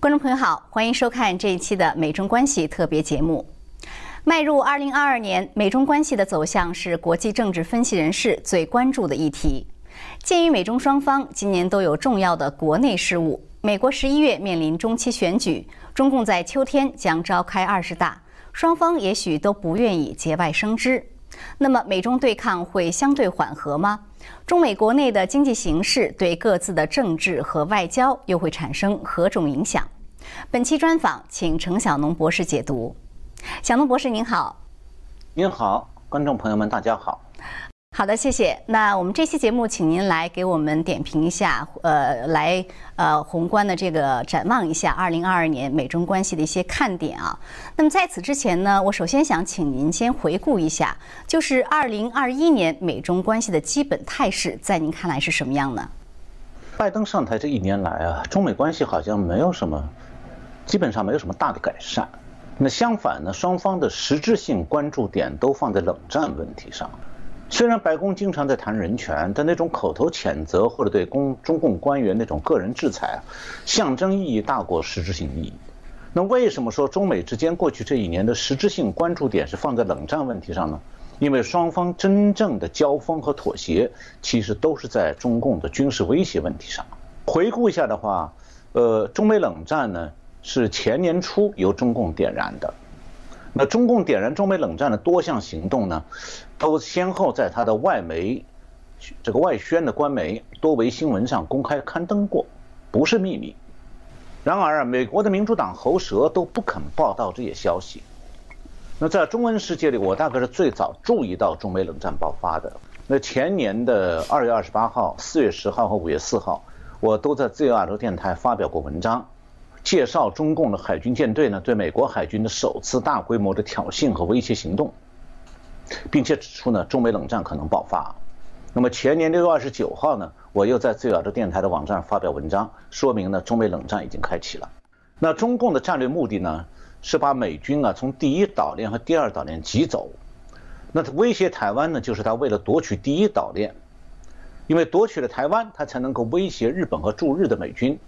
观众朋友好，欢迎收看这一期的美中关系特别节目。迈入二零二二年，美中关系的走向是国际政治分析人士最关注的议题。鉴于美中双方今年都有重要的国内事务，美国十一月面临中期选举，中共在秋天将召开二十大，双方也许都不愿意节外生枝。那么，美中对抗会相对缓和吗？中美国内的经济形势对各自的政治和外交又会产生何种影响？本期专访，请程小农博士解读。小农博士您好，您好，观众朋友们大家好。好的，谢谢。那我们这期节目，请您来给我们点评一下，呃，来呃宏观的这个展望一下二零二二年美中关系的一些看点啊。那么在此之前呢，我首先想请您先回顾一下，就是二零二一年美中关系的基本态势，在您看来是什么样呢？拜登上台这一年来啊，中美关系好像没有什么，基本上没有什么大的改善。那相反呢，双方的实质性关注点都放在冷战问题上。虽然白宫经常在谈人权，但那种口头谴责或者对公中共官员那种个人制裁，象征意义大过实质性意义。那为什么说中美之间过去这一年的实质性关注点是放在冷战问题上呢？因为双方真正的交锋和妥协，其实都是在中共的军事威胁问题上。回顾一下的话，呃，中美冷战呢是前年初由中共点燃的。那中共点燃中美冷战的多项行动呢？都先后在他的外媒，这个外宣的官媒多维新闻上公开刊登过，不是秘密。然而，美国的民主党喉舌都不肯报道这些消息。那在中文世界里，我大概是最早注意到中美冷战爆发的。那前年的二月二十八号、四月十号和五月四号，我都在自由亚洲电台发表过文章，介绍中共的海军舰队呢对美国海军的首次大规模的挑衅和威胁行动。并且指出呢，中美冷战可能爆发。那么前年六月二十九号呢，我又在自由的电台的网站发表文章，说明呢，中美冷战已经开启了。那中共的战略目的呢，是把美军啊从第一岛链和第二岛链挤走。那威胁台湾呢，就是他为了夺取第一岛链，因为夺取了台湾，他才能够威胁日本和驻日的美军。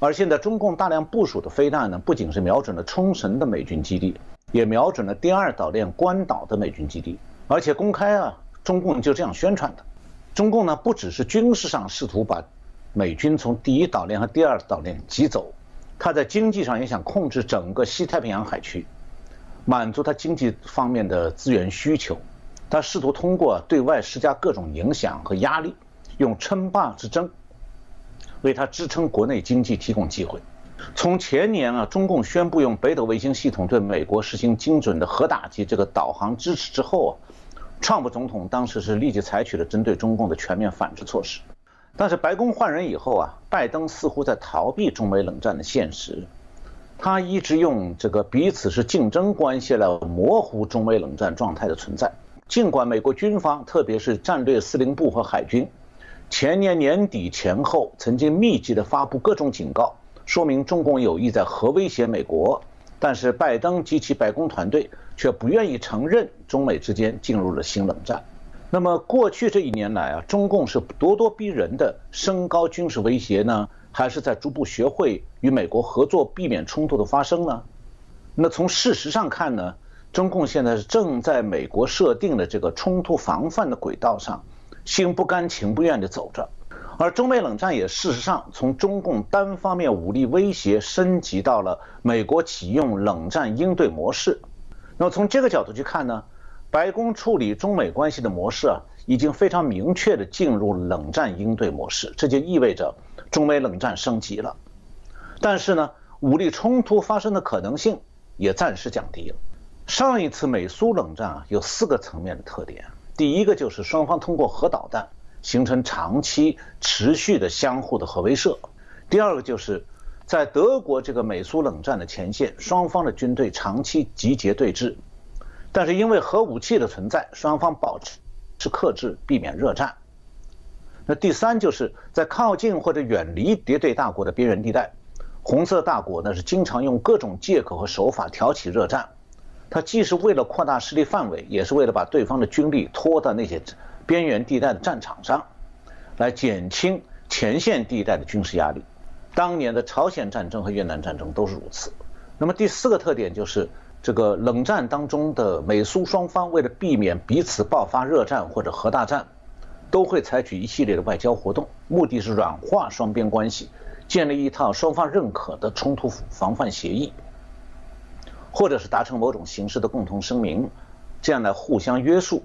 而现在中共大量部署的飞弹呢，不仅是瞄准了冲绳的美军基地，也瞄准了第二岛链关岛的美军基地。而且公开啊，中共就这样宣传的。中共呢，不只是军事上试图把美军从第一岛链和第二岛链挤走，他在经济上也想控制整个西太平洋海区，满足他经济方面的资源需求。他试图通过对外施加各种影响和压力，用称霸之争为他支撑国内经济提供机会。从前年啊，中共宣布用北斗卫星系统对美国实行精准的核打击，这个导航支持之后啊。川普总统当时是立即采取了针对中共的全面反制措施，但是白宫换人以后啊，拜登似乎在逃避中美冷战的现实，他一直用这个彼此是竞争关系来模糊中美冷战状态的存在。尽管美国军方，特别是战略司令部和海军，前年年底前后曾经密集的发布各种警告，说明中共有意在核威胁美国。但是拜登及其白宫团队却不愿意承认中美之间进入了新冷战。那么过去这一年来啊，中共是咄咄逼人的升高军事威胁呢，还是在逐步学会与美国合作，避免冲突的发生呢？那从事实上看呢，中共现在是正在美国设定的这个冲突防范的轨道上，心不甘情不愿地走着。而中美冷战也事实上从中共单方面武力威胁升级到了美国启用冷战应对模式。那么从这个角度去看呢，白宫处理中美关系的模式啊，已经非常明确的进入冷战应对模式，这就意味着中美冷战升级了。但是呢，武力冲突发生的可能性也暂时降低了。上一次美苏冷战啊，有四个层面的特点，第一个就是双方通过核导弹。形成长期持续的相互的核威慑。第二个就是在德国这个美苏冷战的前线，双方的军队长期集结对峙，但是因为核武器的存在，双方保持是克制，避免热战。那第三就是在靠近或者远离敌对大国的边缘地带，红色大国呢是经常用各种借口和手法挑起热战，它既是为了扩大势力范围，也是为了把对方的军力拖到那些。边缘地带的战场上，来减轻前线地带的军事压力。当年的朝鲜战争和越南战争都是如此。那么第四个特点就是，这个冷战当中的美苏双方为了避免彼此爆发热战或者核大战，都会采取一系列的外交活动，目的是软化双边关系，建立一套双方认可的冲突防范协议，或者是达成某种形式的共同声明，这样来互相约束。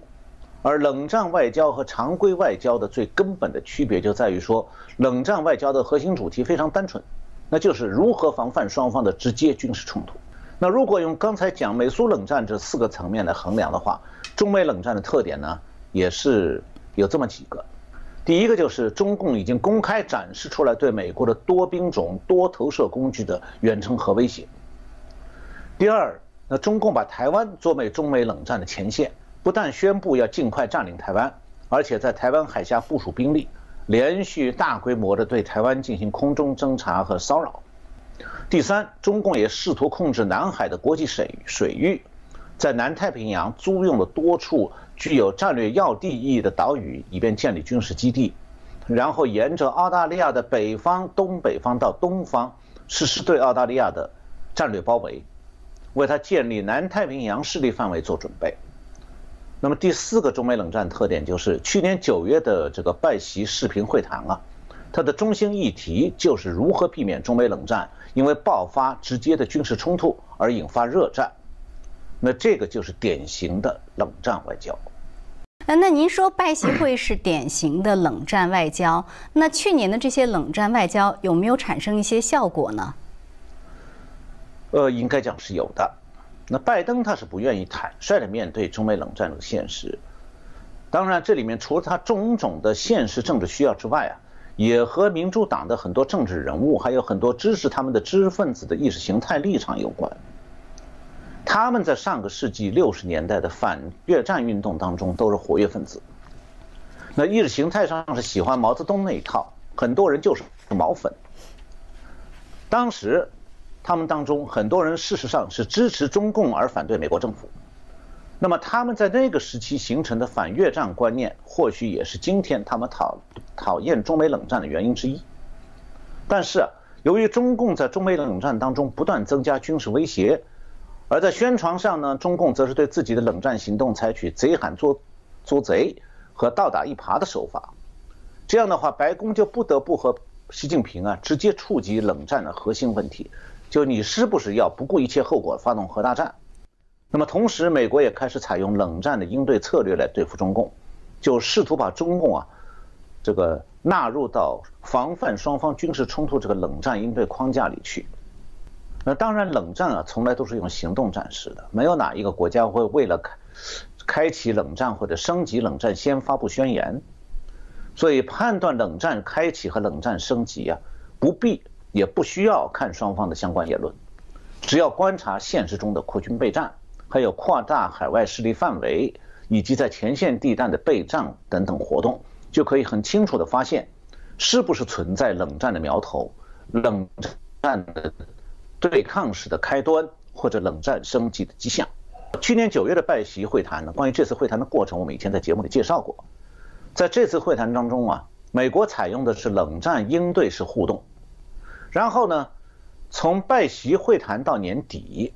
而冷战外交和常规外交的最根本的区别就在于说，冷战外交的核心主题非常单纯。那就是如何防范双方的直接军事冲突。那如果用刚才讲美苏冷战这四个层面来衡量的话，中美冷战的特点呢，也是有这么几个。第一个就是中共已经公开展示出来对美国的多兵种、多投射工具的远程核威胁。第二，那中共把台湾作为中美冷战的前线，不但宣布要尽快占领台湾，而且在台湾海峡部署兵力。连续大规模的对台湾进行空中侦察和骚扰。第三，中共也试图控制南海的国际水水域，在南太平洋租用了多处具有战略要地意义的岛屿，以便建立军事基地，然后沿着澳大利亚的北方、东北方到东方实施对澳大利亚的战略包围，为他建立南太平洋势力范围做准备。那么第四个中美冷战特点就是去年九月的这个拜习视频会谈啊，它的中心议题就是如何避免中美冷战因为爆发直接的军事冲突而引发热战。那这个就是典型的冷战外交。那那您说拜习会是典型的冷战外交，那去年的这些冷战外交有没有产生一些效果呢？呃，应该讲是有的。那拜登他是不愿意坦率的面对中美冷战的现实，当然这里面除了他种种的现实政治需要之外啊，也和民主党的很多政治人物，还有很多支持他们的知识分子的意识形态立场有关。他们在上个世纪六十年代的反越战运动当中都是活跃分子，那意识形态上是喜欢毛泽东那一套，很多人就是毛粉。当时。他们当中很多人事实上是支持中共而反对美国政府，那么他们在那个时期形成的反越战观念，或许也是今天他们讨讨厌中美冷战的原因之一。但是，由于中共在中美冷战当中不断增加军事威胁，而在宣传上呢，中共则是对自己的冷战行动采取贼喊捉捉贼和倒打一耙的手法，这样的话，白宫就不得不和习近平啊直接触及冷战的核心问题。就你是不是要不顾一切后果发动核大战？那么同时，美国也开始采用冷战的应对策略来对付中共，就试图把中共啊这个纳入到防范双方军事冲突这个冷战应对框架里去。那当然，冷战啊从来都是用行动展示的，没有哪一个国家会为了开开启冷战或者升级冷战先发布宣言。所以判断冷战开启和冷战升级啊，不必。也不需要看双方的相关言论，只要观察现实中的扩军备战，还有扩大海外势力范围，以及在前线地带的备战等等活动，就可以很清楚地发现，是不是存在冷战的苗头，冷战的对抗式的开端，或者冷战升级的迹象。去年九月的拜习会谈呢，关于这次会谈的过程，我们以前在节目里介绍过。在这次会谈当中啊，美国采用的是冷战应对式互动。然后呢，从拜习会谈到年底，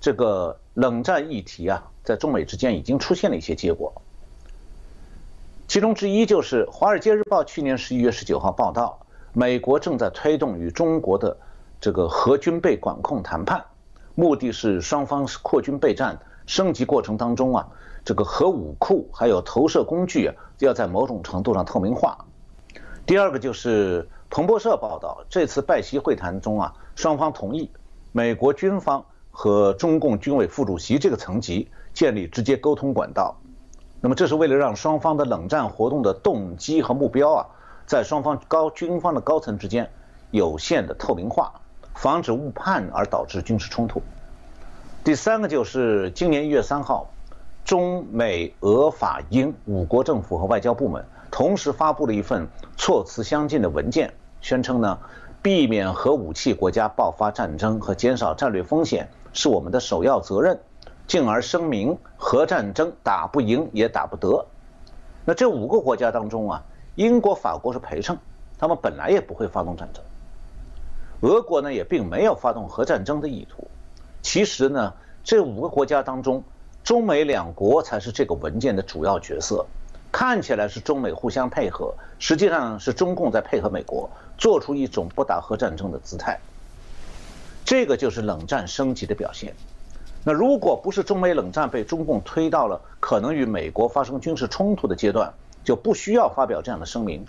这个冷战议题啊，在中美之间已经出现了一些结果。其中之一就是《华尔街日报》去年十一月十九号报道，美国正在推动与中国的这个核军备管控谈判，目的是双方扩军备战升级过程当中啊，这个核武库还有投射工具啊，要在某种程度上透明化。第二个就是。彭博社报道，这次拜习会谈中啊，双方同意美国军方和中共军委副主席这个层级建立直接沟通管道。那么，这是为了让双方的冷战活动的动机和目标啊，在双方高军方的高层之间有限的透明化，防止误判而导致军事冲突。第三个就是今年一月三号，中美俄法英五国政府和外交部门同时发布了一份措辞相近的文件。宣称呢，避免核武器国家爆发战争和减少战略风险是我们的首要责任，进而声明核战争打不赢也打不得。那这五个国家当中啊，英国、法国是陪衬，他们本来也不会发动战争。俄国呢也并没有发动核战争的意图。其实呢，这五个国家当中，中美两国才是这个文件的主要角色。看起来是中美互相配合，实际上是中共在配合美国，做出一种不打核战争的姿态。这个就是冷战升级的表现。那如果不是中美冷战被中共推到了可能与美国发生军事冲突的阶段，就不需要发表这样的声明。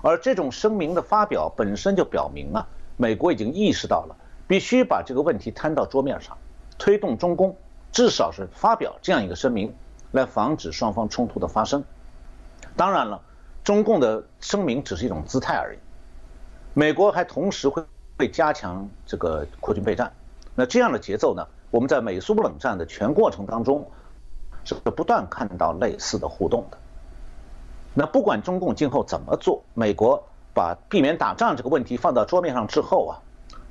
而这种声明的发表本身就表明啊，美国已经意识到了必须把这个问题摊到桌面上，推动中共至少是发表这样一个声明，来防止双方冲突的发生。当然了，中共的声明只是一种姿态而已。美国还同时会会加强这个扩军备战。那这样的节奏呢？我们在美苏冷战的全过程当中是不断看到类似的互动的。那不管中共今后怎么做，美国把避免打仗这个问题放到桌面上之后啊，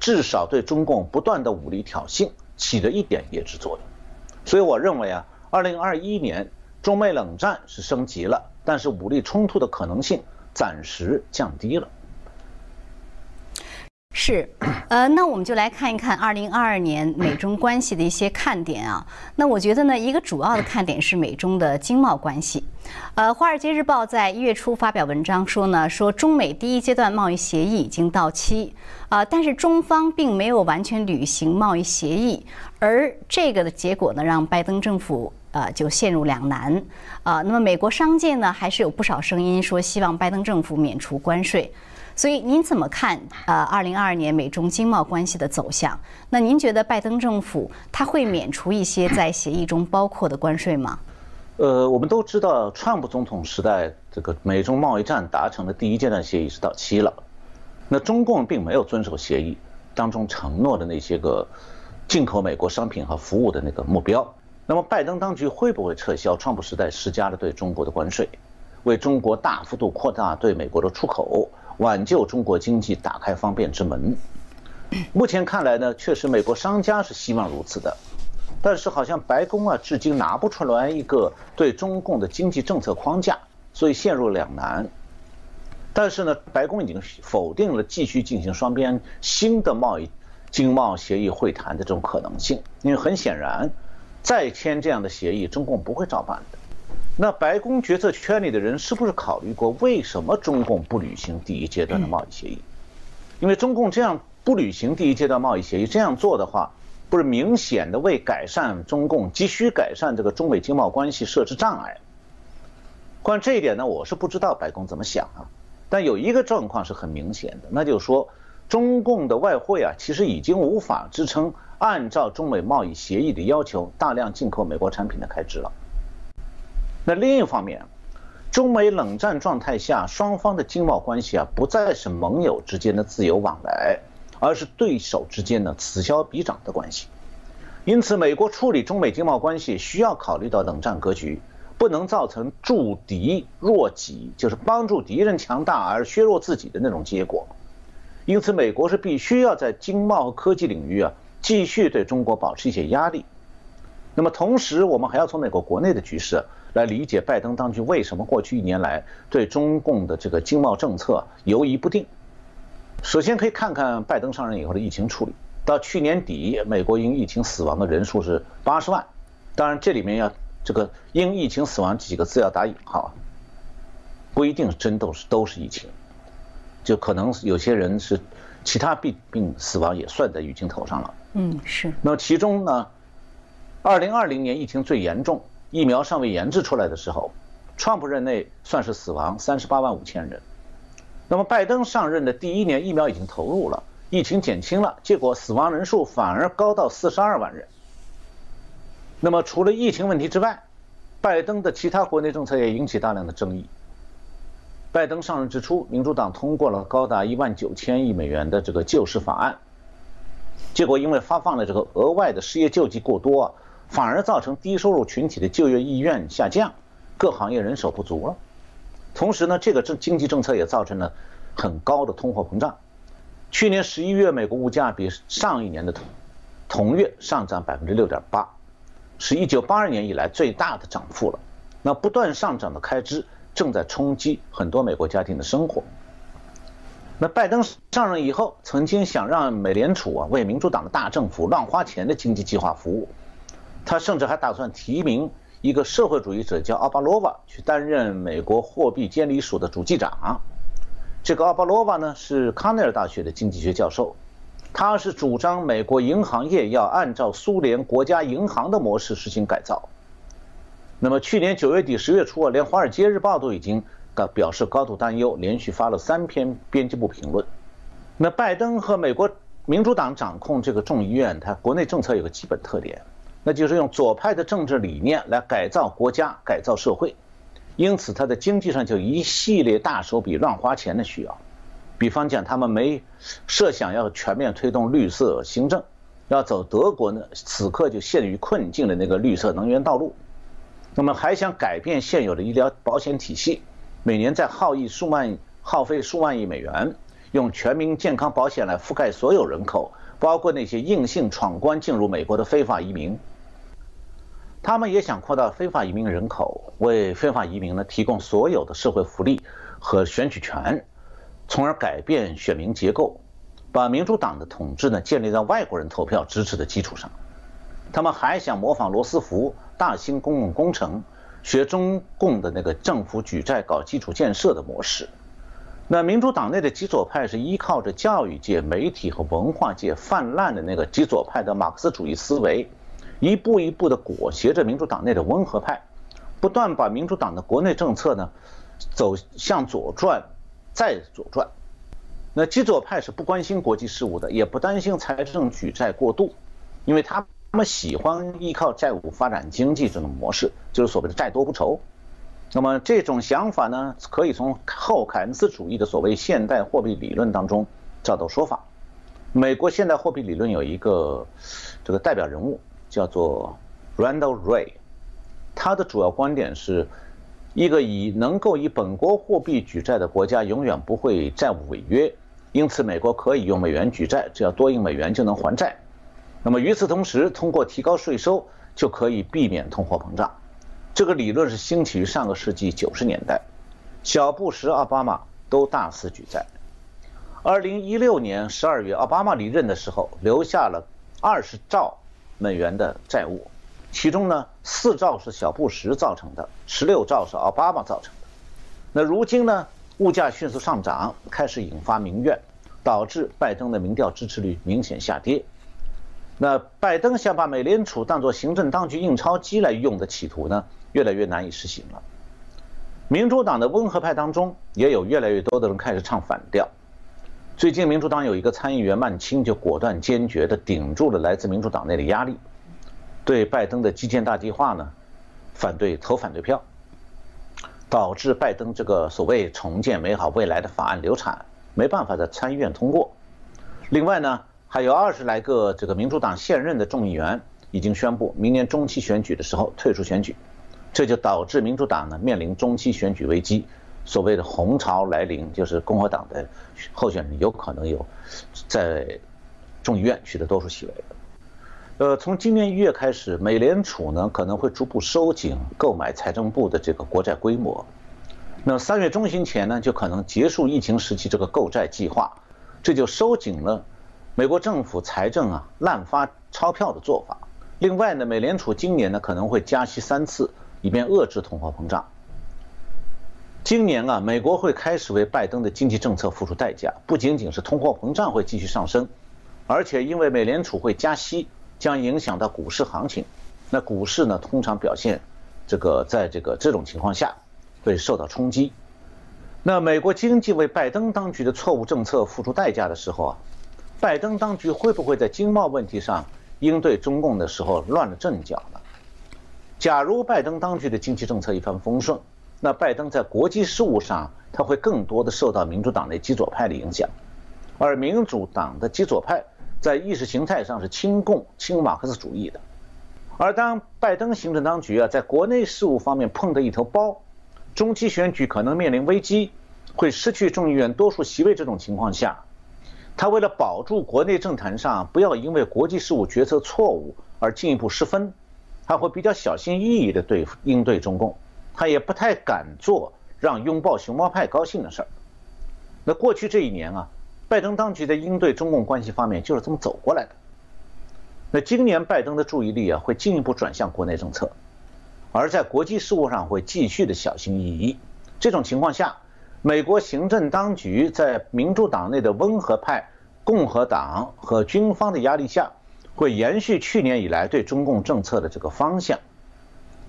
至少对中共不断的武力挑衅起了一点抑制作用。所以我认为啊，二零二一年中美冷战是升级了。但是武力冲突的可能性暂时降低了。是，呃，那我们就来看一看二零二二年美中关系的一些看点啊。那我觉得呢，一个主要的看点是美中的经贸关系。呃，《华尔街日报》在一月初发表文章说呢，说中美第一阶段贸易协议已经到期，啊，但是中方并没有完全履行贸易协议，而这个的结果呢，让拜登政府。呃，就陷入两难，啊，那么美国商界呢，还是有不少声音说希望拜登政府免除关税，所以您怎么看？呃，二零二二年美中经贸关系的走向？那您觉得拜登政府他会免除一些在协议中包括的关税吗？呃，我们都知道，川普总统时代这个美中贸易战达成的第一阶段协议是到期了，那中共并没有遵守协议当中承诺的那些个进口美国商品和服务的那个目标。那么，拜登当局会不会撤销川普时代施加的对中国的关税，为中国大幅度扩大对美国的出口，挽救中国经济，打开方便之门？目前看来呢，确实美国商家是希望如此的，但是好像白宫啊，至今拿不出来一个对中共的经济政策框架，所以陷入两难。但是呢，白宫已经否定了继续进行双边新的贸易经贸协议会谈的这种可能性，因为很显然。再签这样的协议，中共不会照办的。那白宫决策圈里的人是不是考虑过，为什么中共不履行第一阶段的贸易协议？因为中共这样不履行第一阶段贸易协议，这样做的话，不是明显的为改善中共急需改善这个中美经贸关系设置障碍？关于这一点呢，我是不知道白宫怎么想啊。但有一个状况是很明显的，那就是说，中共的外汇啊，其实已经无法支撑。按照中美贸易协议的要求，大量进口美国产品的开支了。那另一方面，中美冷战状态下，双方的经贸关系啊，不再是盟友之间的自由往来，而是对手之间的此消彼长的关系。因此，美国处理中美经贸关系需要考虑到冷战格局，不能造成助敌弱己，就是帮助敌人强大而削弱自己的那种结果。因此，美国是必须要在经贸和科技领域啊。继续对中国保持一些压力，那么同时，我们还要从美国国内的局势来理解拜登当局为什么过去一年来对中共的这个经贸政策犹疑不定。首先可以看看拜登上任以后的疫情处理，到去年底，美国因疫情死亡的人数是八十万，当然这里面要这个因疫情死亡几个字要打引号，不一定真都是都是疫情，就可能有些人是其他病病死亡也算在疫情头上了。嗯，是。那么其中呢，二零二零年疫情最严重，疫苗尚未研制出来的时候，川普任内算是死亡三十八万五千人。那么拜登上任的第一年，疫苗已经投入了，疫情减轻了，结果死亡人数反而高到四十二万人。那么除了疫情问题之外，拜登的其他国内政策也引起大量的争议。拜登上任之初，民主党通过了高达一万九千亿美元的这个救市法案。结果因为发放了这个额外的失业救济过多啊，反而造成低收入群体的就业意愿下降，各行业人手不足了。同时呢，这个政经济政策也造成了很高的通货膨胀。去年十一月，美国物价比上一年的同同月上涨百分之六点八，是一九八二年以来最大的涨幅了。那不断上涨的开支正在冲击很多美国家庭的生活。那拜登上任以后，曾经想让美联储啊为民主党的大政府乱花钱的经济计划服务，他甚至还打算提名一个社会主义者叫奥巴罗娃去担任美国货币监理署的主计长。这个奥巴罗娃呢是康奈尔大学的经济学教授，他是主张美国银行业要按照苏联国家银行的模式实行改造。那么去年九月底十月初啊，连《华尔街日报》都已经。表示高度担忧，连续发了三篇编辑部评论。那拜登和美国民主党掌控这个众议院，他国内政策有个基本特点，那就是用左派的政治理念来改造国家、改造社会。因此，他在经济上就一系列大手笔乱花钱的需要。比方讲，他们没设想要全面推动绿色新政，要走德国呢此刻就陷于困境的那个绿色能源道路。那么还想改变现有的医疗保险体系。每年在耗亿数万耗费数万亿美元，用全民健康保险来覆盖所有人口，包括那些硬性闯关进入美国的非法移民。他们也想扩大非法移民人口，为非法移民呢提供所有的社会福利和选举权，从而改变选民结构，把民主党的统治呢建立在外国人投票支持的基础上。他们还想模仿罗斯福大兴公共工程。学中共的那个政府举债搞基础建设的模式，那民主党内的极左派是依靠着教育界、媒体和文化界泛滥的那个极左派的马克思主义思维，一步一步的裹挟着民主党内的温和派，不断把民主党的国内政策呢走向左转，再左转。那极左派是不关心国际事务的，也不担心财政举债过度，因为他。他们喜欢依靠债务发展经济这种模式，就是所谓的债多不愁。那么这种想法呢，可以从后凯恩斯主义的所谓现代货币理论当中找到说法。美国现代货币理论有一个这个代表人物叫做 Randall Ray，他的主要观点是一个以能够以本国货币举债的国家永远不会债务违约，因此美国可以用美元举债，只要多印美元就能还债。那么与此同时，通过提高税收就可以避免通货膨胀。这个理论是兴起于上个世纪九十年代，小布什、奥巴马都大肆举债。二零一六年十二月，奥巴马离任的时候，留下了二十兆美元的债务，其中呢四兆是小布什造成的，十六兆是奥巴马造成的。那如今呢，物价迅速上涨，开始引发民怨，导致拜登的民调支持率明显下跌。那拜登想把美联储当作行政当局印钞机来用的企图呢，越来越难以实行了。民主党的温和派当中，也有越来越多的人开始唱反调。最近，民主党有一个参议员曼青就果断坚决地顶住了来自民主党内的压力，对拜登的基建大计划呢，反对投反对票，导致拜登这个所谓重建美好未来的法案流产，没办法在参议院通过。另外呢。还有二十来个这个民主党现任的众议员已经宣布，明年中期选举的时候退出选举，这就导致民主党呢面临中期选举危机，所谓的红潮来临，就是共和党的候选人有可能有在众议院取得多数席位。呃，从今年一月开始，美联储呢可能会逐步收紧购买财政部的这个国债规模，那三月中旬前呢就可能结束疫情时期这个购债计划，这就收紧了。美国政府财政啊滥发钞票的做法。另外呢，美联储今年呢可能会加息三次，以便遏制通货膨胀。今年啊，美国会开始为拜登的经济政策付出代价，不仅仅是通货膨胀会继续上升，而且因为美联储会加息，将影响到股市行情。那股市呢，通常表现这个在这个这种情况下会受到冲击。那美国经济为拜登当局的错误政策付出代价的时候啊。拜登当局会不会在经贸问题上应对中共的时候乱了阵脚呢？假如拜登当局的经济政策一帆风顺，那拜登在国际事务上他会更多的受到民主党内极左派的影响，而民主党的极左派在意识形态上是亲共、亲马克思主义的。而当拜登行政当局啊在国内事务方面碰的一头包，中期选举可能面临危机，会失去众议院多数席位这种情况下。他为了保住国内政坛上不要因为国际事务决策错误而进一步失分，他会比较小心翼翼地对应对中共，他也不太敢做让拥抱熊猫派高兴的事儿。那过去这一年啊，拜登当局在应对中共关系方面就是这么走过来的。那今年拜登的注意力啊会进一步转向国内政策，而在国际事务上会继续的小心翼翼。这种情况下，美国行政当局在民主党内的温和派、共和党和军方的压力下，会延续去年以来对中共政策的这个方向。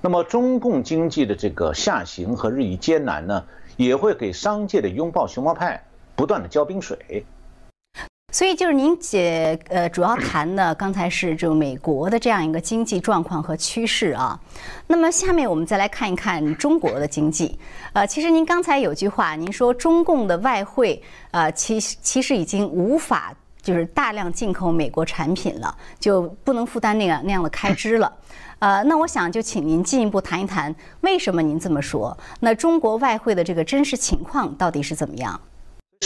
那么，中共经济的这个下行和日益艰难呢，也会给商界的拥抱熊猫派不断的浇冰水。所以，就是您姐呃主要谈的刚才是就美国的这样一个经济状况和趋势啊。那么，下面我们再来看一看中国的经济。呃，其实您刚才有句话，您说中共的外汇呃，其其实已经无法就是大量进口美国产品了，就不能负担那个那样的开支了。呃，那我想就请您进一步谈一谈，为什么您这么说？那中国外汇的这个真实情况到底是怎么样？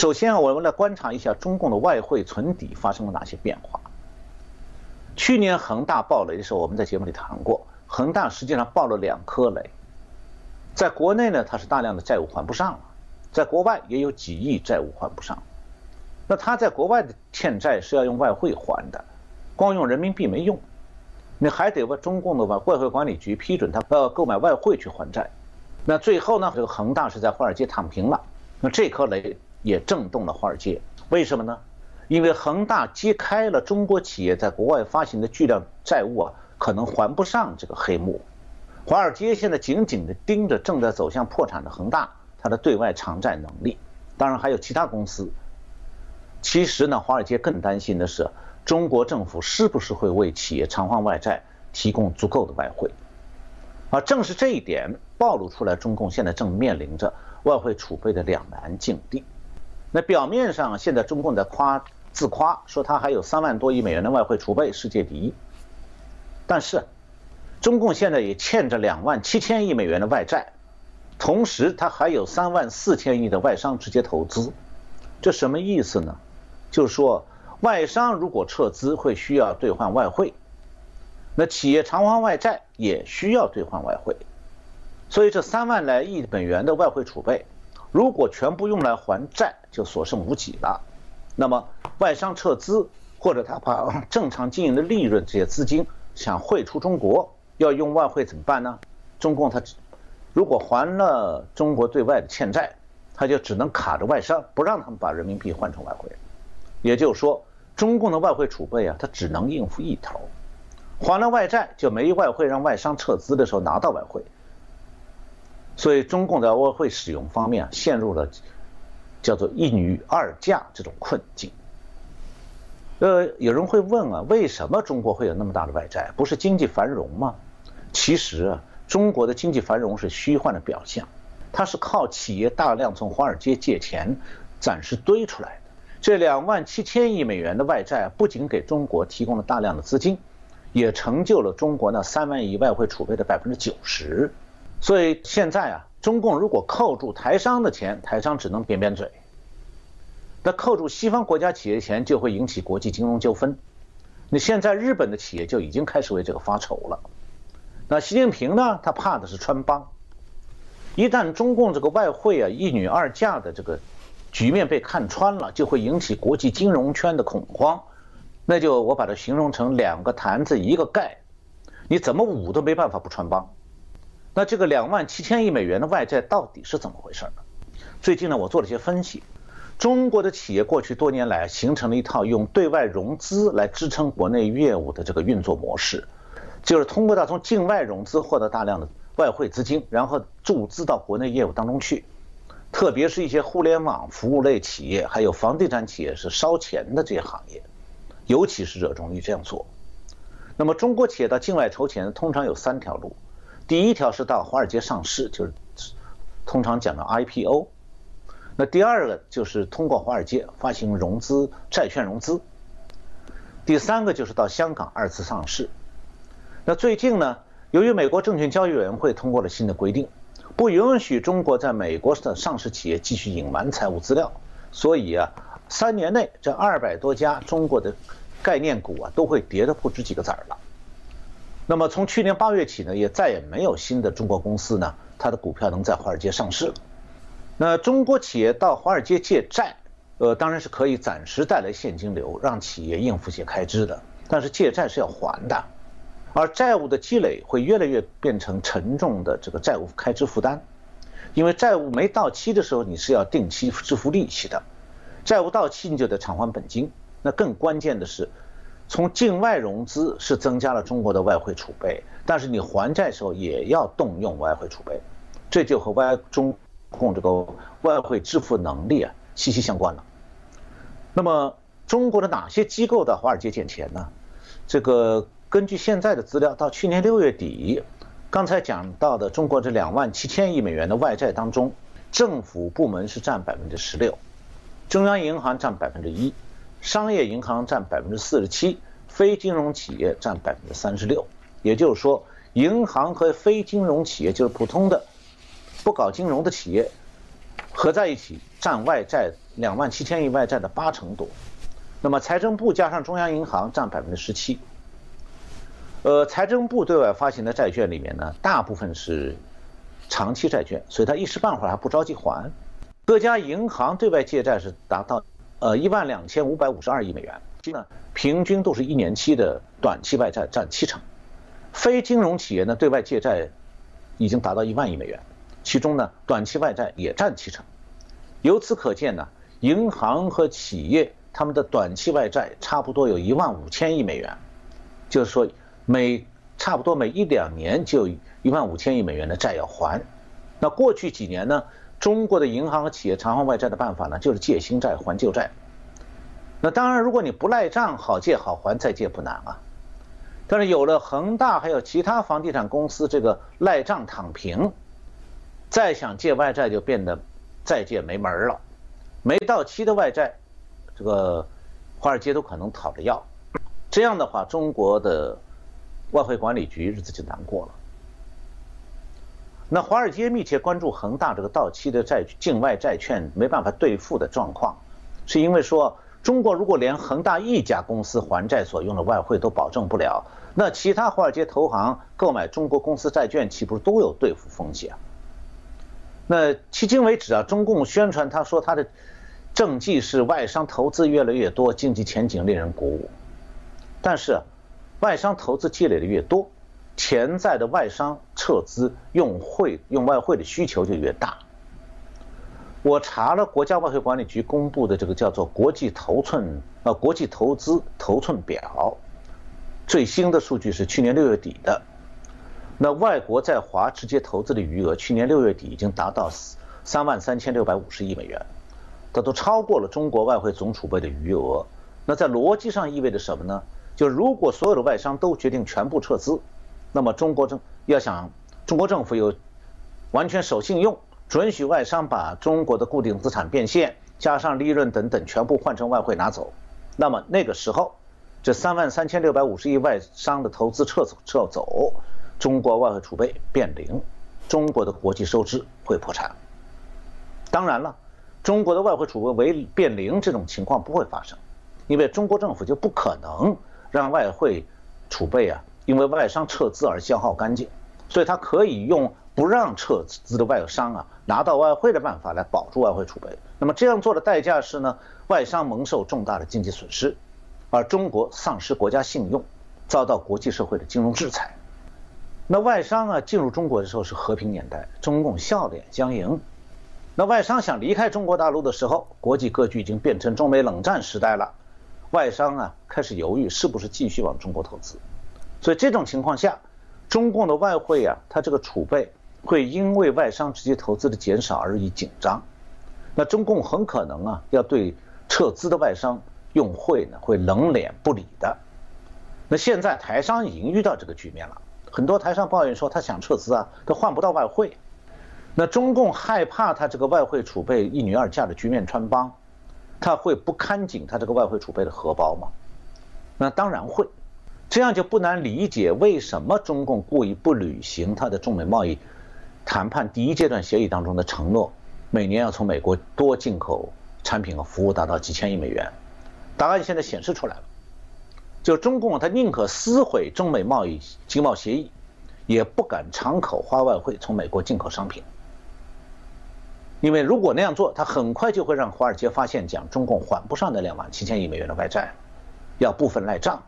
首先，我们来观察一下中共的外汇存底发生了哪些变化。去年恒大爆雷的时候，我们在节目里谈过，恒大实际上爆了两颗雷，在国内呢，它是大量的债务还不上了，在国外也有几亿债务还不上。那他在国外的欠债是要用外汇还的，光用人民币没用。你还得问中共的外汇管理局批准他呃购买外汇去还债，那最后呢，这个恒大是在华尔街躺平了，那这颗雷也震动了华尔街，为什么呢？因为恒大揭开了中国企业在国外发行的巨量债务啊可能还不上这个黑幕，华尔街现在紧紧地盯着正在走向破产的恒大，它的对外偿债能力，当然还有其他公司。其实呢，华尔街更担心的是。中国政府是不是会为企业偿还外债提供足够的外汇？而，正是这一点暴露出来，中共现在正面临着外汇储备的两难境地。那表面上，现在中共在夸自夸，说他还有三万多亿美元的外汇储备，世界第一。但是，中共现在也欠着两万七千亿美元的外债，同时他还有三万四千亿的外商直接投资，这什么意思呢？就是说。外商如果撤资会需要兑换外汇，那企业偿还外债也需要兑换外汇，所以这三万来亿美元的外汇储备，如果全部用来还债，就所剩无几了。那么外商撤资或者他把正常经营的利润这些资金想汇出中国，要用外汇怎么办呢？中共他如果还了中国对外的欠债，他就只能卡着外商，不让他们把人民币换成外汇，也就是说。中共的外汇储备啊，它只能应付一头，还了外债就没外汇让外商撤资的时候拿到外汇，所以中共在外汇使用方面陷入了叫做一女二嫁这种困境。呃，有人会问啊，为什么中国会有那么大的外债？不是经济繁荣吗？其实啊，中国的经济繁荣是虚幻的表象，它是靠企业大量从华尔街借钱暂时堆出来的。这两万七千亿美元的外债不仅给中国提供了大量的资金，也成就了中国那三万亿外汇储备的百分之九十。所以现在啊，中共如果扣住台商的钱，台商只能扁扁嘴；那扣住西方国家企业钱，就会引起国际金融纠纷。那现在日本的企业就已经开始为这个发愁了。那习近平呢，他怕的是穿帮。一旦中共这个外汇啊一女二嫁的这个。局面被看穿了，就会引起国际金融圈的恐慌，那就我把它形容成两个坛子一个盖，你怎么捂都没办法不穿帮。那这个两万七千亿美元的外债到底是怎么回事呢？最近呢，我做了一些分析，中国的企业过去多年来形成了一套用对外融资来支撑国内业务的这个运作模式，就是通过它从境外融资获得大量的外汇资金，然后注资到国内业务当中去。特别是一些互联网服务类企业，还有房地产企业是烧钱的这些行业，尤其是热衷于这样做。那么中国企业到境外筹钱，通常有三条路：第一条是到华尔街上市，就是通常讲的 IPO；那第二个就是通过华尔街发行融资债券融资；第三个就是到香港二次上市。那最近呢，由于美国证券交易委员会通过了新的规定。不允许中国在美国的上市企业继续隐瞒财务资料，所以啊，三年内这二百多家中国的概念股啊都会跌得不值几个子儿了。那么从去年八月起呢，也再也没有新的中国公司呢，它的股票能在华尔街上市了。那中国企业到华尔街借债，呃，当然是可以暂时带来现金流，让企业应付些开支的。但是借债是要还的，而债务的积累会越来越变成沉重的这个债务开支负担，因为债务没到期的时候，你是要定期支付利息的；债务到期，你就得偿还本金。那更关键的是，从境外融资是增加了中国的外汇储备，但是你还债时候也要动用外汇储备，这就和外中共这个外汇支付能力啊息息相关了。那么。中国的哪些机构到华尔街借钱呢？这个根据现在的资料，到去年六月底，刚才讲到的中国这两万七千亿美元的外债当中，政府部门是占百分之十六，中央银行占百分之一，商业银行占百分之四十七，非金融企业占百分之三十六。也就是说，银行和非金融企业，就是普通的不搞金融的企业，合在一起占外债两万七千亿外债的八成多。那么财政部加上中央银行占百分之十七，呃，财政部对外发行的债券里面呢，大部分是长期债券，所以它一时半会儿还不着急还。各家银行对外借债是达到呃一万两千五百五十二亿美元，呢平均都是一年期的短期外债占七成。非金融企业呢对外借债已经达到一万亿美元，其中呢短期外债也占七成。由此可见呢，银行和企业。他们的短期外债差不多有一万五千亿美元，就是说每差不多每一两年就一万五千亿美元的债要还。那过去几年呢，中国的银行和企业偿还外债的办法呢，就是借新债还旧债。那当然，如果你不赖账，好借好还，再借不难啊。但是有了恒大还有其他房地产公司这个赖账躺平，再想借外债就变得再借没门了。没到期的外债。这个华尔街都可能讨着要，这样的话，中国的外汇管理局日子就难过了。那华尔街密切关注恒大这个到期的债境外债券没办法兑付的状况，是因为说中国如果连恒大一家公司还债所用的外汇都保证不了，那其他华尔街投行购买中国公司债券岂不是都有兑付风险？那迄今为止啊，中共宣传他说他的。政绩是外商投资越来越多，经济前景令人鼓舞。但是，外商投资积累的越多，潜在的外商撤资用汇用外汇的需求就越大。我查了国家外汇管理局公布的这个叫做国际头寸呃国际投资头寸表，最新的数据是去年六月底的。那外国在华直接投资的余额，去年六月底已经达到三万三千六百五十亿美元。它都超过了中国外汇总储备的余额，那在逻辑上意味着什么呢？就如果所有的外商都决定全部撤资，那么中国政要想中国政府有完全守信用，准许外商把中国的固定资产变现，加上利润等等全部换成外汇拿走，那么那个时候，这三万三千六百五十亿外商的投资撤走撤走，中国外汇储备变零，中国的国际收支会破产。当然了。中国的外汇储备为变零这种情况不会发生，因为中国政府就不可能让外汇储备啊因为外商撤资而消耗干净，所以他可以用不让撤资的外商啊拿到外汇的办法来保住外汇储备。那么这样做的代价是呢，外商蒙受重大的经济损失，而中国丧失国家信用，遭到国际社会的金融制裁。那外商啊进入中国的时候是和平年代，中共笑脸相迎。那外商想离开中国大陆的时候，国际格局已经变成中美冷战时代了。外商啊开始犹豫是不是继续往中国投资，所以这种情况下，中共的外汇啊，它这个储备会因为外商直接投资的减少而已紧张。那中共很可能啊要对撤资的外商用汇呢会冷脸不理的。那现在台商已经遇到这个局面了，很多台商抱怨说他想撤资啊都换不到外汇。那中共害怕他这个外汇储备一女二嫁的局面穿帮，他会不看紧他这个外汇储备的荷包吗？那当然会，这样就不难理解为什么中共故意不履行他的中美贸易谈判第一阶段协议当中的承诺，每年要从美国多进口产品和服务达到几千亿美元。答案现在显示出来了，就中共他宁可撕毁中美贸易经贸协议，也不敢敞口花外汇从美国进口商品。因为如果那样做，他很快就会让华尔街发现，讲中共还不上那两万七千亿美元的外债，要部分赖账。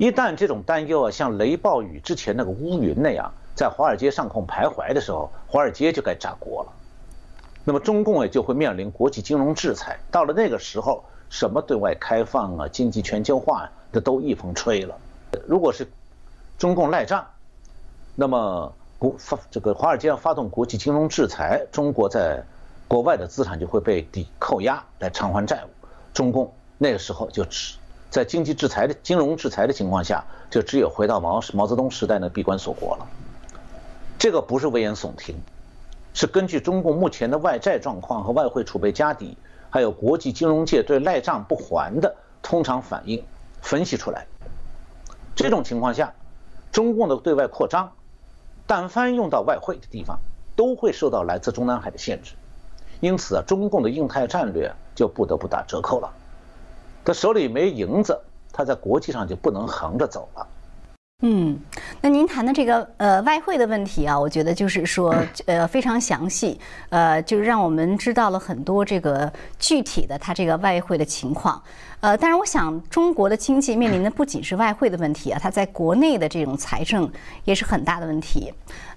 一旦这种担忧啊，像雷暴雨之前那个乌云那样，在华尔街上空徘徊的时候，华尔街就该炸锅了。那么中共也就会面临国际金融制裁。到了那个时候，什么对外开放啊、经济全球化，这都一风吹了。如果是中共赖账，那么。国发这个华尔街要发动国际金融制裁，中国在国外的资产就会被抵扣押来偿还债务。中共那个时候就只在经济制裁的金融制裁的情况下，就只有回到毛毛泽东时代的闭关锁国了。这个不是危言耸听，是根据中共目前的外债状况和外汇储备家底，还有国际金融界对赖账不还的通常反应分析出来。这种情况下，中共的对外扩张。但凡用到外汇的地方，都会受到来自中南海的限制，因此啊，中共的印太战略就不得不打折扣了。他手里没银子，他在国际上就不能横着走了。嗯，那您谈的这个呃外汇的问题啊，我觉得就是说 呃非常详细，呃，就是让我们知道了很多这个具体的它这个外汇的情况。呃，但是我想中国的经济面临的不仅是外汇的问题啊，它在国内的这种财政也是很大的问题。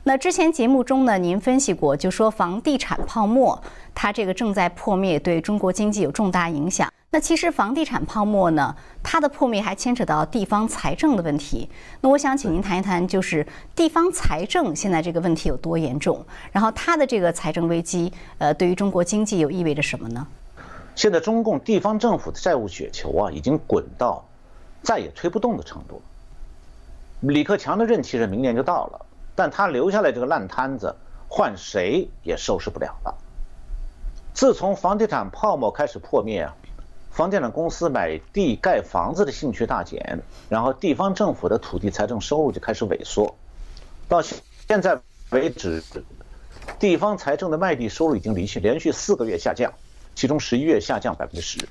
那之前节目中呢，您分析过，就说房地产泡沫它这个正在破灭，对中国经济有重大影响。那其实房地产泡沫呢，它的破灭还牵扯到地方财政的问题。那我想请您谈一谈，就是地方财政现在这个问题有多严重，然后它的这个财政危机，呃，对于中国经济又意味着什么呢？现在中共地方政府的债务雪球啊，已经滚到再也推不动的程度。李克强的任期是明年就到了，但他留下来这个烂摊子，换谁也收拾不了了。自从房地产泡沫开始破灭啊。房地产公司买地盖房子的兴趣大减，然后地方政府的土地财政收入就开始萎缩。到现在为止，地方财政的卖地收入已经连续连续四个月下降，其中十一月下降百分之十。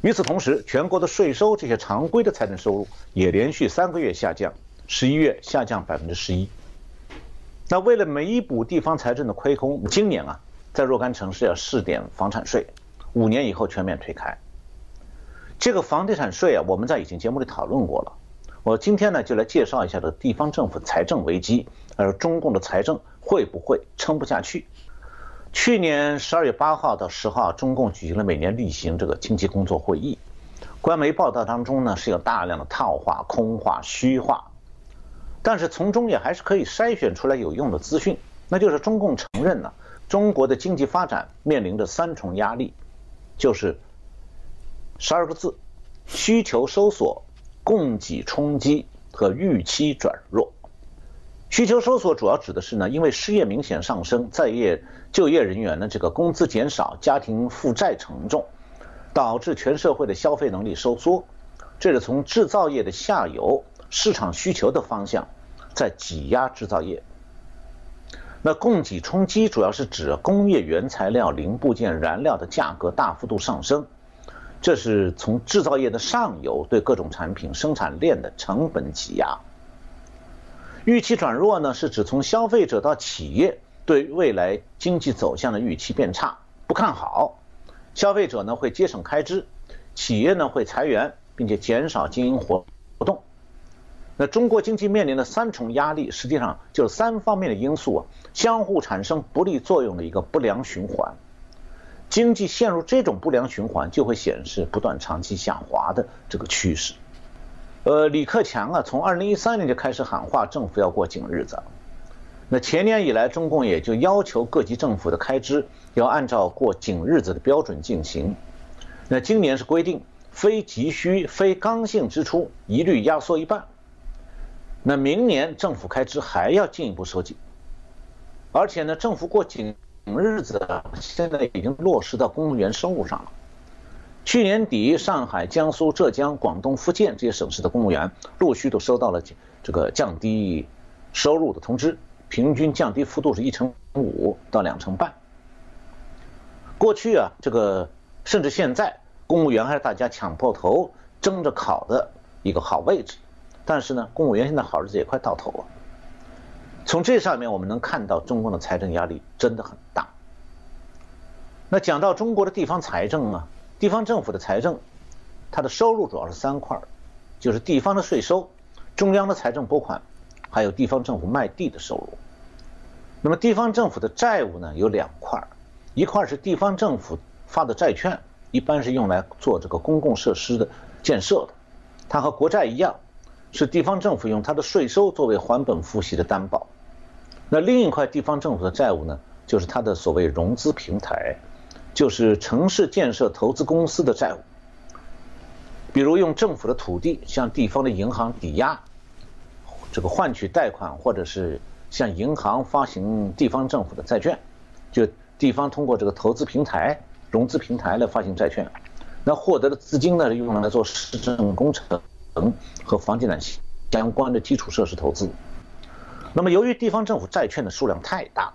与此同时，全国的税收这些常规的财政收入也连续三个月下降，十一月下降百分之十一。那为了弥补地方财政的亏空，今年啊，在若干城市要试点房产税。五年以后全面推开。这个房地产税啊，我们在以前节目里讨论过了。我今天呢就来介绍一下这个地方政府财政危机，而中共的财政会不会撑不下去？去年十二月八号到十号，中共举行了每年例行这个经济工作会议。官媒报道当中呢是有大量的套话、空话、虚话，但是从中也还是可以筛选出来有用的资讯。那就是中共承认呢，中国的经济发展面临着三重压力。就是十二个字：需求收缩、供给冲击和预期转弱。需求收缩主要指的是呢，因为失业明显上升，在业就业人员呢这个工资减少，家庭负债沉重，导致全社会的消费能力收缩。这是从制造业的下游市场需求的方向在挤压制造业。那供给冲击主要是指工业原材料、零部件、燃料的价格大幅度上升，这是从制造业的上游对各种产品生产链的成本挤压。预期转弱呢，是指从消费者到企业对未来经济走向的预期变差，不看好，消费者呢会节省开支，企业呢会裁员，并且减少经营活活动。那中国经济面临的三重压力，实际上就是三方面的因素啊，相互产生不利作用的一个不良循环。经济陷入这种不良循环，就会显示不断长期下滑的这个趋势。呃，李克强啊，从二零一三年就开始喊话，政府要过紧日子。那前年以来，中共也就要求各级政府的开支要按照过紧日子的标准进行。那今年是规定，非急需、非刚性支出一律压缩一半。那明年政府开支还要进一步收紧，而且呢，政府过紧日子啊现在已经落实到公务员收入上了。去年底，上海、江苏、浙江、广东、福建这些省市的公务员陆续都收到了这个降低收入的通知，平均降低幅度是一成五到两成半。过去啊，这个甚至现在，公务员还是大家抢破头争着考的一个好位置。但是呢，公务员现在好日子也快到头了。从这上面我们能看到，中共的财政压力真的很大。那讲到中国的地方财政啊，地方政府的财政，它的收入主要是三块就是地方的税收、中央的财政拨款，还有地方政府卖地的收入。那么地方政府的债务呢有两块一块是地方政府发的债券，一般是用来做这个公共设施的建设的，它和国债一样，是地方政府用它的税收作为还本付息的担保。那另一块地方政府的债务呢，就是它的所谓融资平台。就是城市建设投资公司的债务，比如用政府的土地向地方的银行抵押，这个换取贷款，或者是向银行发行地方政府的债券，就地方通过这个投资平台、融资平台来发行债券，那获得的资金呢，用来做市政工程城和房地产相关的基础设施投资。那么由于地方政府债券的数量太大，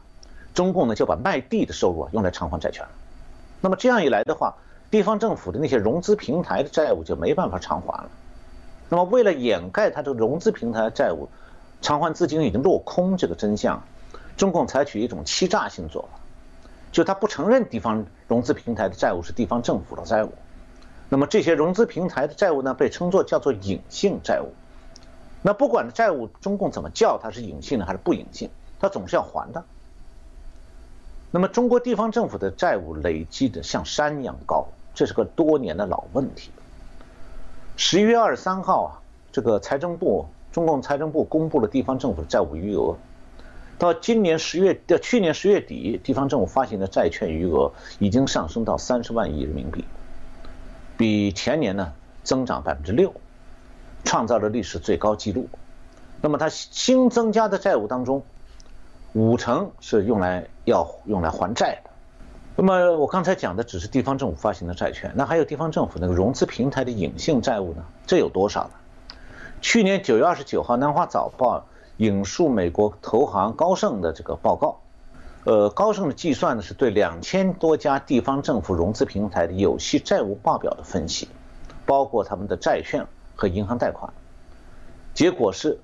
中共呢就把卖地的收入啊用来偿还债权。那么这样一来的话，地方政府的那些融资平台的债务就没办法偿还了。那么为了掩盖它这个融资平台债务偿还资金已经落空这个真相，中共采取一种欺诈性做法，就他不承认地方融资平台的债务是地方政府的债务。那么这些融资平台的债务呢，被称作叫做隐性债务。那不管债务中共怎么叫它是隐性的还是不隐性，它总是要还的。那么，中国地方政府的债务累积的像山一样高，这是个多年的老问题。十一月二十三号啊，这个财政部，中共财政部公布了地方政府的债务余额。到今年十月，到去年十月底，地方政府发行的债券余额已经上升到三十万亿人民币，比前年呢增长百分之六，创造了历史最高纪录。那么，它新增加的债务当中，五成是用来要用来还债的。那么我刚才讲的只是地方政府发行的债券，那还有地方政府那个融资平台的隐性债务呢？这有多少呢？去年九月二十九号，《南华早报》引述美国投行高盛的这个报告，呃，高盛的计算呢是对两千多家地方政府融资平台的有息债务报表的分析，包括他们的债券和银行贷款，结果是。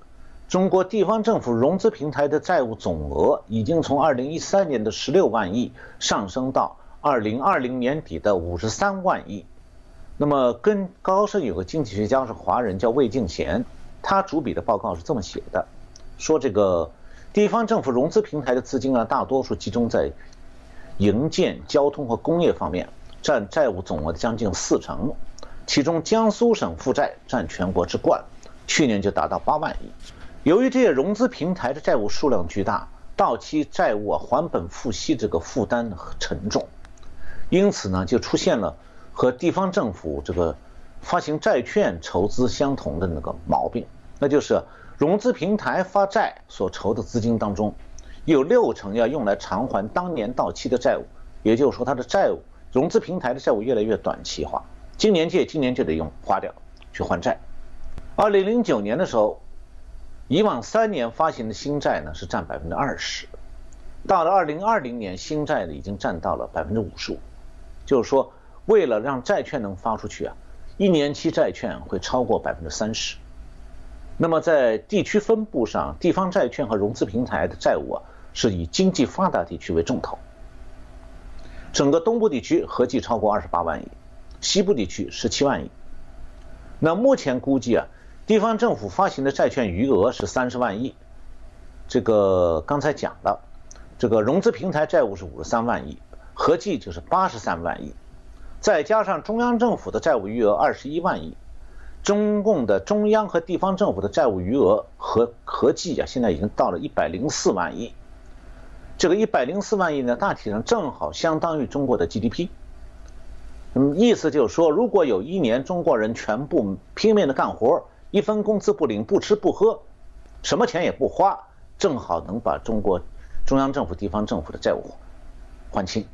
中国地方政府融资平台的债务总额已经从2013年的16万亿上升到2020年底的53万亿。那么，跟高盛有个经济学家是华人，叫魏敬贤，他主笔的报告是这么写的：说这个地方政府融资平台的资金啊，大多数集中在营建、交通和工业方面，占债务总额的将近四成。其中，江苏省负债占全国之冠，去年就达到八万亿。由于这些融资平台的债务数量巨大，到期债务啊还本付息这个负担沉重，因此呢就出现了和地方政府这个发行债券筹资相同的那个毛病，那就是融资平台发债所筹的资金当中，有六成要用来偿还当年到期的债务，也就是说它的债务融资平台的债务越来越短期化，今年借今年就得用花掉去还债。二零零九年的时候。以往三年发行的新债呢是占百分之二十，到了二零二零年新债呢已经占到了百分之五十五，就是说为了让债券能发出去啊，一年期债券会超过百分之三十。那么在地区分布上，地方债券和融资平台的债务啊是以经济发达地区为重头，整个东部地区合计超过二十八万亿，西部地区十七万亿。那目前估计啊。地方政府发行的债券余额是三十万亿，这个刚才讲了，这个融资平台债务是五十三万亿，合计就是八十三万亿，再加上中央政府的债务余额二十一万亿，中共的中央和地方政府的债务余额合合计啊，现在已经到了一百零四万亿，这个一百零四万亿呢，大体上正好相当于中国的 GDP。那么意思就是说，如果有一年中国人全部拼命的干活，一分工资不领，不吃不喝，什么钱也不花，正好能把中国中央政府、地方政府的债务还清。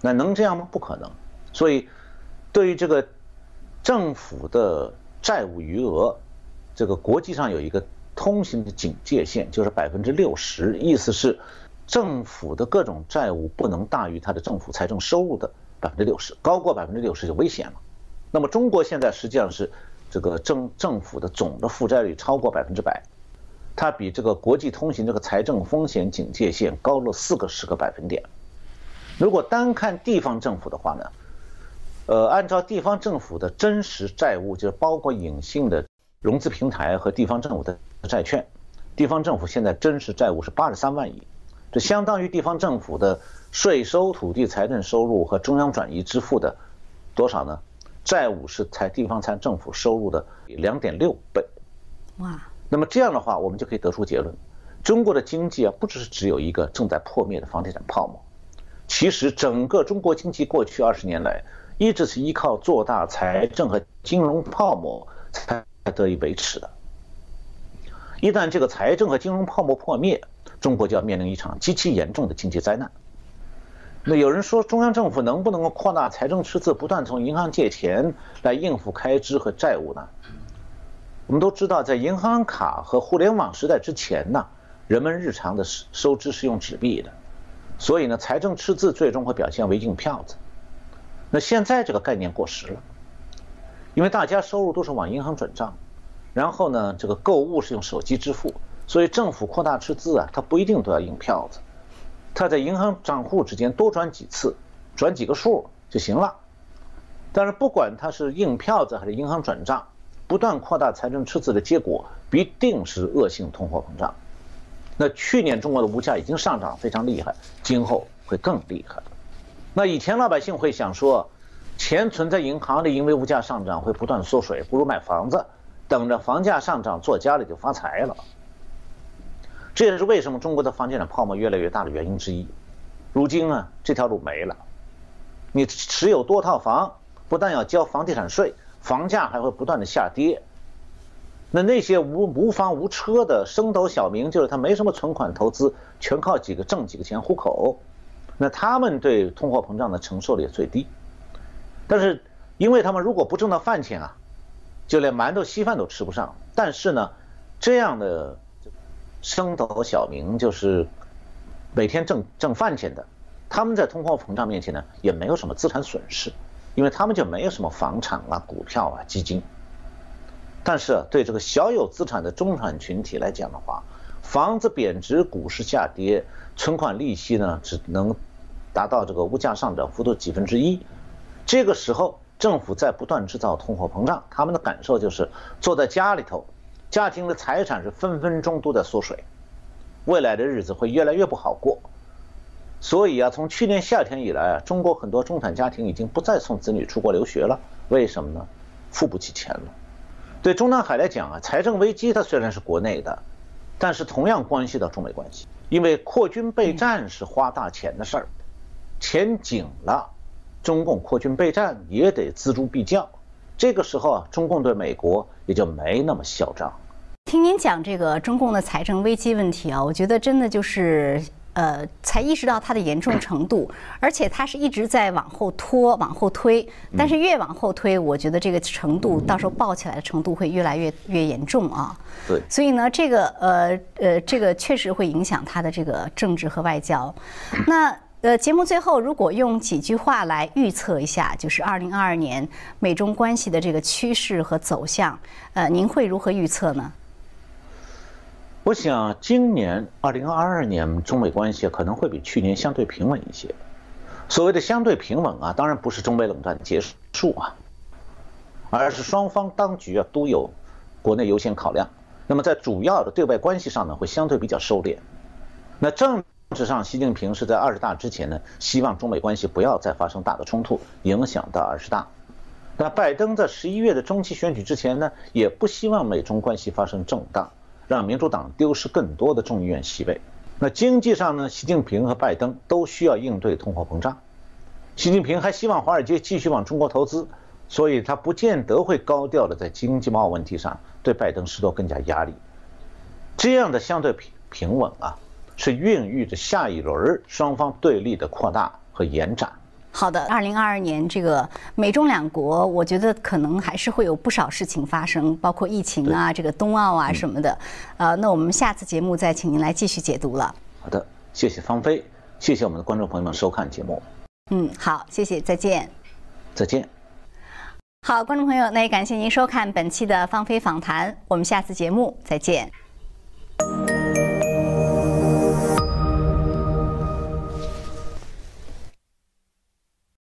那能这样吗？不可能。所以，对于这个政府的债务余额，这个国际上有一个通行的警戒线，就是百分之六十，意思是政府的各种债务不能大于它的政府财政收入的百分之六十，高过百分之六十就危险了。那么中国现在实际上是。这个政政府的总的负债率超过百分之百，它比这个国际通行这个财政风险警戒线高了四个十个百分点。如果单看地方政府的话呢，呃，按照地方政府的真实债务，就是包括隐性的融资平台和地方政府的债券，地方政府现在真实债务是八十三万亿，这相当于地方政府的税收、土地财政收入和中央转移支付的多少呢？债务是财地方财政府收入的两点六倍。哇！那么这样的话，我们就可以得出结论：中国的经济啊，不只是只有一个正在破灭的房地产泡沫。其实，整个中国经济过去二十年来，一直是依靠做大财政和金融泡沫才得以维持的。一旦这个财政和金融泡沫破灭，中国就要面临一场极其严重的经济灾难。那有人说，中央政府能不能够扩大财政赤字，不断从银行借钱来应付开支和债务呢？我们都知道，在银行卡和互联网时代之前呢，人们日常的收支是用纸币的。所以呢，财政赤字最终会表现为硬票子。那现在这个概念过时了，因为大家收入都是往银行转账，然后呢，这个购物是用手机支付，所以政府扩大赤字啊，它不一定都要印票子，它在银行账户之间多转几次，转几个数就行了。但是不管它是印票子还是银行转账，不断扩大财政赤字的结果，必定是恶性通货膨胀。那去年中国的物价已经上涨非常厉害，今后会更厉害。那以前老百姓会想说，钱存在银行里，因为物价上涨会不断缩水，不如买房子，等着房价上涨，做家里就发财了。这也是为什么中国的房地产泡沫越来越大的原因之一。如今呢，这条路没了。你持有多套房，不但要交房地产税，房价还会不断的下跌。那那些无无房无车的升斗小民，就是他没什么存款投资，全靠几个挣几个钱糊口，那他们对通货膨胀的承受力最低。但是，因为他们如果不挣到饭钱啊，就连馒头稀饭都吃不上。但是呢，这样的升斗小民就是每天挣挣饭钱的，他们在通货膨胀面前呢，也没有什么资产损失，因为他们就没有什么房产啊、股票啊、基金。但是对这个小有资产的中产群体来讲的话，房子贬值、股市下跌、存款利息呢，只能达到这个物价上涨幅度几分之一。这个时候，政府在不断制造通货膨胀，他们的感受就是坐在家里头，家庭的财产是分分钟都在缩水，未来的日子会越来越不好过。所以啊，从去年夏天以来啊，中国很多中产家庭已经不再送子女出国留学了。为什么呢？付不起钱了。对中南海来讲啊，财政危机它虽然是国内的，但是同样关系到中美关系，因为扩军备战是花大钱的事儿，钱紧了，中共扩军备战也得锱铢必较，这个时候啊，中共对美国也就没那么嚣张。听您讲这个中共的财政危机问题啊，我觉得真的就是。呃，才意识到它的严重程度，而且它是一直在往后拖、往后推。但是越往后推，我觉得这个程度到时候爆起来的程度会越来越越严重啊。对。所以呢，这个呃呃，这个确实会影响它的这个政治和外交。那呃，节目最后如果用几句话来预测一下，就是二零二二年美中关系的这个趋势和走向，呃，您会如何预测呢？我想，今年二零二二年中美关系可能会比去年相对平稳一些。所谓的相对平稳啊，当然不是中美冷战结束啊，而是双方当局啊都有国内优先考量。那么在主要的对外关系上呢，会相对比较收敛。那政治上，习近平是在二十大之前呢，希望中美关系不要再发生大的冲突，影响到二十大。那拜登在十一月的中期选举之前呢，也不希望美中关系发生震荡。让民主党丢失更多的众议院席位。那经济上呢？习近平和拜登都需要应对通货膨胀。习近平还希望华尔街继续往中国投资，所以他不见得会高调的在经济贸易问题上对拜登施多更加压力。这样的相对平平稳啊，是孕育着下一轮双方对立的扩大和延展。好的，二零二二年这个美中两国，我觉得可能还是会有不少事情发生，包括疫情啊、这个冬奥啊什么的。呃，那我们下次节目再请您来继续解读了。好的，谢谢芳菲，谢谢我们的观众朋友们收看节目。嗯，好，谢谢，再见。再见。好，观众朋友，那也感谢您收看本期的芳菲访谈，我们下次节目再见。